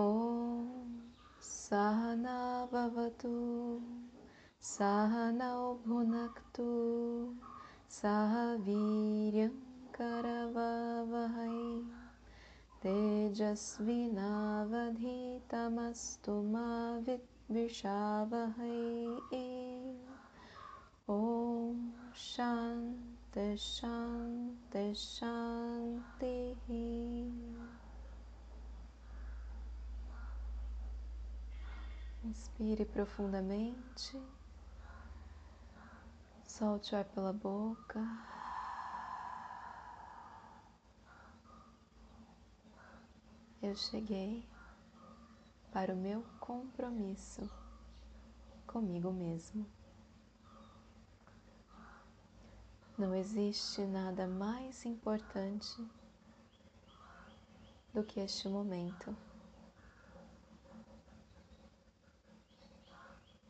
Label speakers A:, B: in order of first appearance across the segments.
A: ॐ सहना भवतु, सहनौ भुनक्तु, सह वीर्यं करववहै। तेजस्विनावधीतमस्तु मा विद्विषावहै। ॐ शान्ति शान्ति शान्ति। Inspire profundamente, solte o ar pela boca. Eu cheguei para o meu compromisso comigo mesmo. Não existe nada mais importante do que este momento.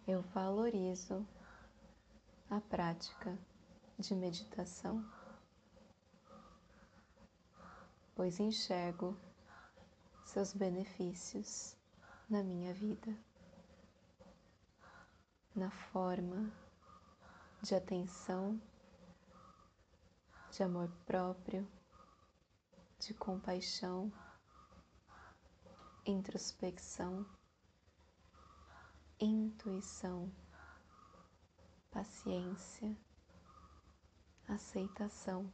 A: Eu valorizo a prática de meditação, pois enxergo seus benefícios na minha vida, na forma de atenção de amor próprio, de compaixão, introspecção, intuição, paciência, aceitação,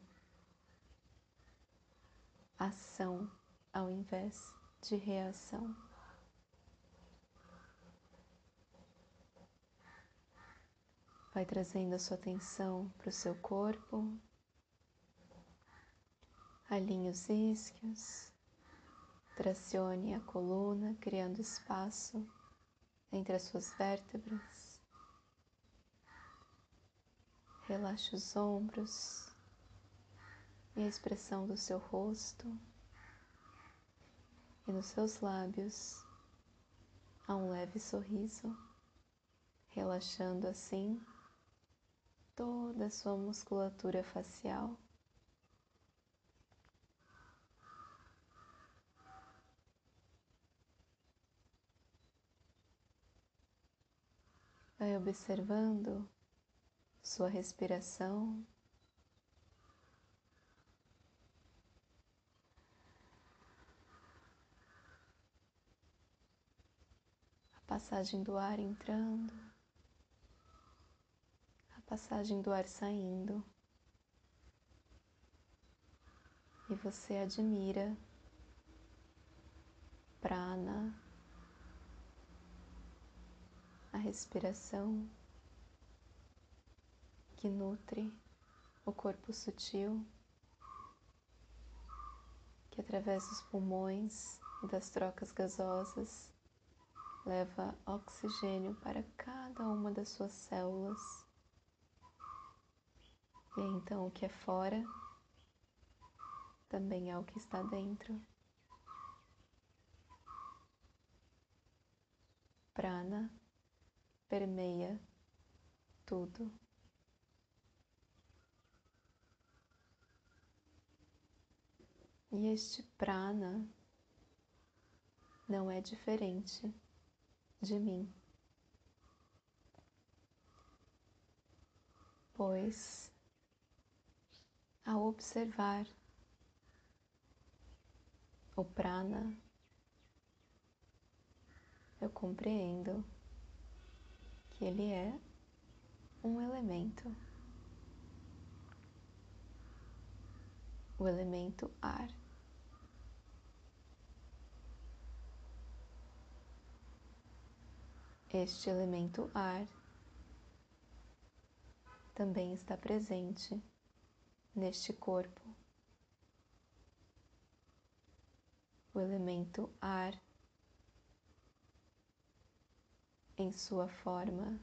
A: ação ao invés de reação. Vai trazendo a sua atenção para o seu corpo, Alinhe os isquios, tracione a coluna, criando espaço entre as suas vértebras. Relaxe os ombros e a expressão do seu rosto e nos seus lábios há um leve sorriso, relaxando assim toda a sua musculatura facial. Vai observando sua respiração. A passagem do ar entrando, a passagem do ar saindo. E você admira prana a respiração que nutre o corpo sutil, que através dos pulmões e das trocas gasosas leva oxigênio para cada uma das suas células. E então o que é fora também é o que está dentro. Prana permeia tudo. E este prana não é diferente de mim, pois ao observar o prana, eu compreendo que ele é um elemento. O elemento ar. Este elemento ar também está presente neste corpo. O elemento ar em sua forma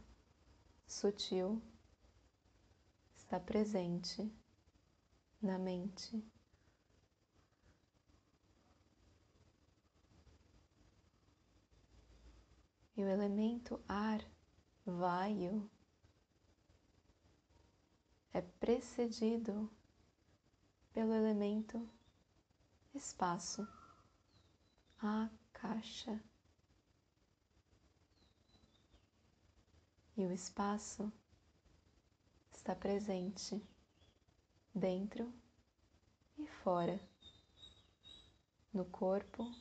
A: sutil está presente na mente. E o elemento ar, vaio, é precedido pelo elemento espaço, akasha. caixa. E o espaço está presente dentro e fora, no corpo,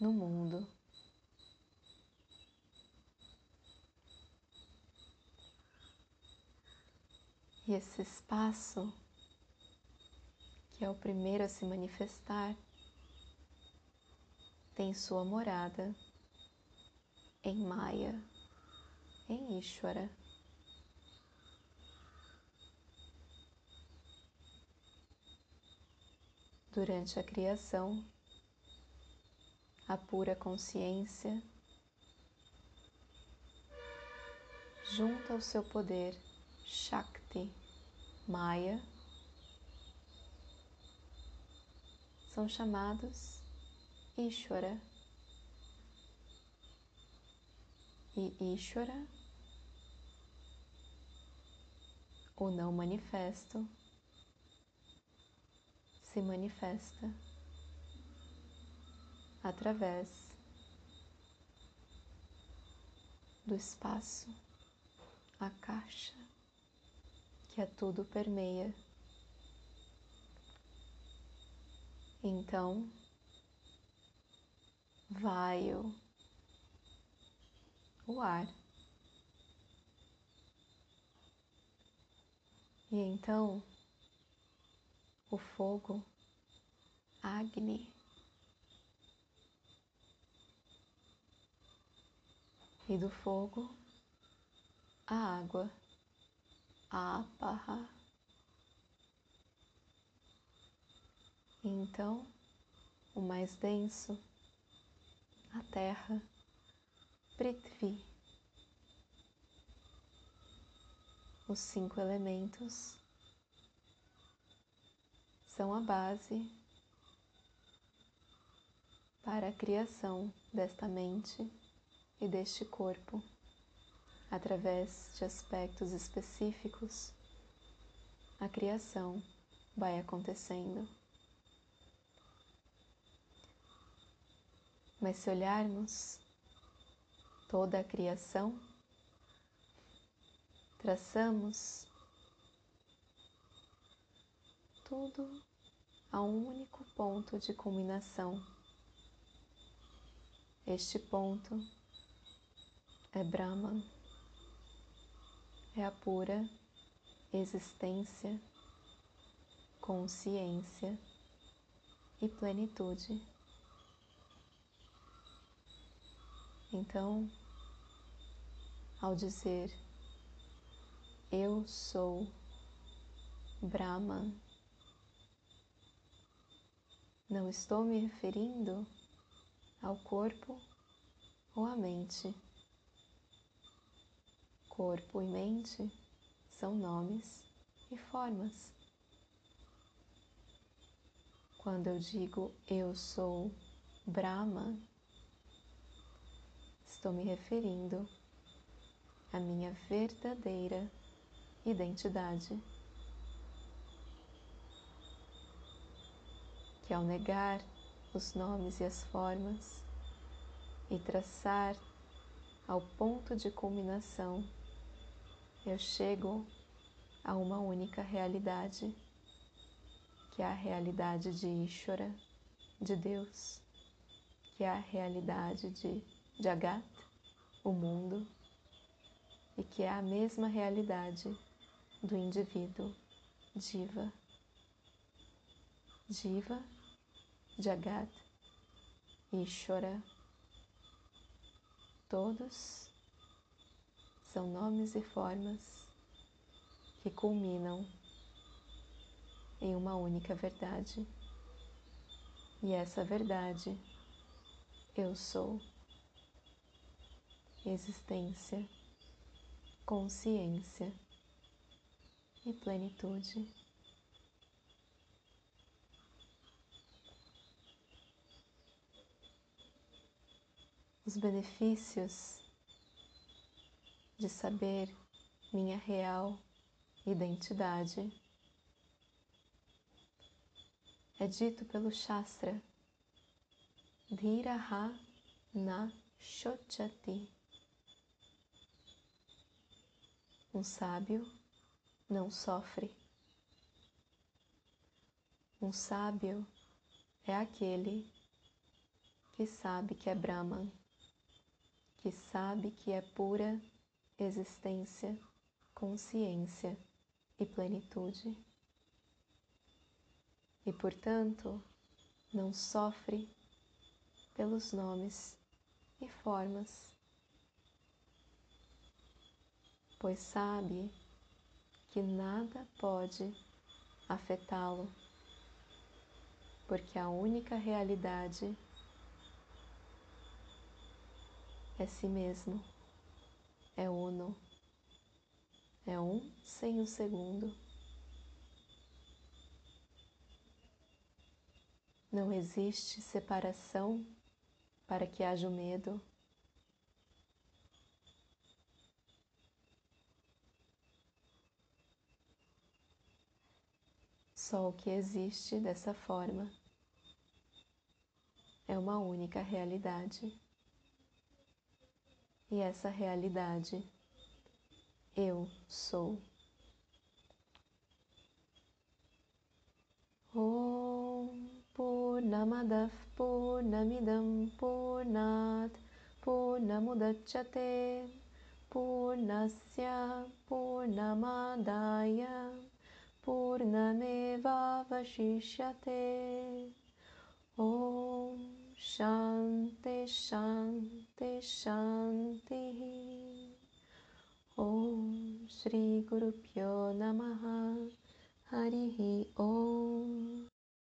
A: no mundo. E esse espaço, que é o primeiro a se manifestar, tem sua morada em Maya, em Ishvara. Durante a criação, a pura consciência, junto ao seu poder Shakti Maya, são chamados Ishvara. E Ishvara, o não manifesto, se manifesta através do espaço, a caixa que a tudo permeia. Então, vai o, ar. E então o fogo, Agni, e do fogo a água, Apaha. Então, o mais denso, a terra, Prithvi. Os cinco elementos são a base para a criação desta mente e deste corpo através de aspectos específicos. A criação vai acontecendo. Mas se olharmos toda a criação, traçamos tudo a um único ponto de culminação. Este ponto é Brahman, é a pura existência, consciência e plenitude. Então, ao dizer eu sou Brahman, não estou me referindo ao corpo ou à mente. Corpo e mente são nomes e formas. Quando eu digo eu sou Brahma, estou me referindo à minha verdadeira identidade. Que ao negar os nomes e as formas e traçar ao ponto de culminação, eu chego a uma única realidade, que é a realidade de Ishvara, de Deus, que é a realidade de Jagat, o mundo, e que é a mesma realidade do indivíduo Jiva. Jiva, Jagat, Ishvara. Todos são nomes e formas que culminam em uma única verdade. E essa verdade eu sou existência, consciência e plenitude. Os benefícios de saber minha real identidade é dito pelo Shastra Dhiraha na shochati. Um sábio não sofre. Um sábio é aquele que sabe que é Brahman, que sabe que é pura existência, consciência e plenitude. E, portanto, não sofre pelos nomes e formas, pois sabe que nada pode afetá-lo porque a única realidade é si mesmo, é uno, é um sem o segundo. Não existe separação para que haja o medo. Só o que existe dessa forma é uma única realidade. E essa realidade eu sou. Om Purnamadav Purnamidam Purnat Purnamudachyate Purnasya Purnamadaya Purnamevavashishyate Om Shanti Shanti Shanti. Om Shri Guru Pyo Namaha. Harihi Om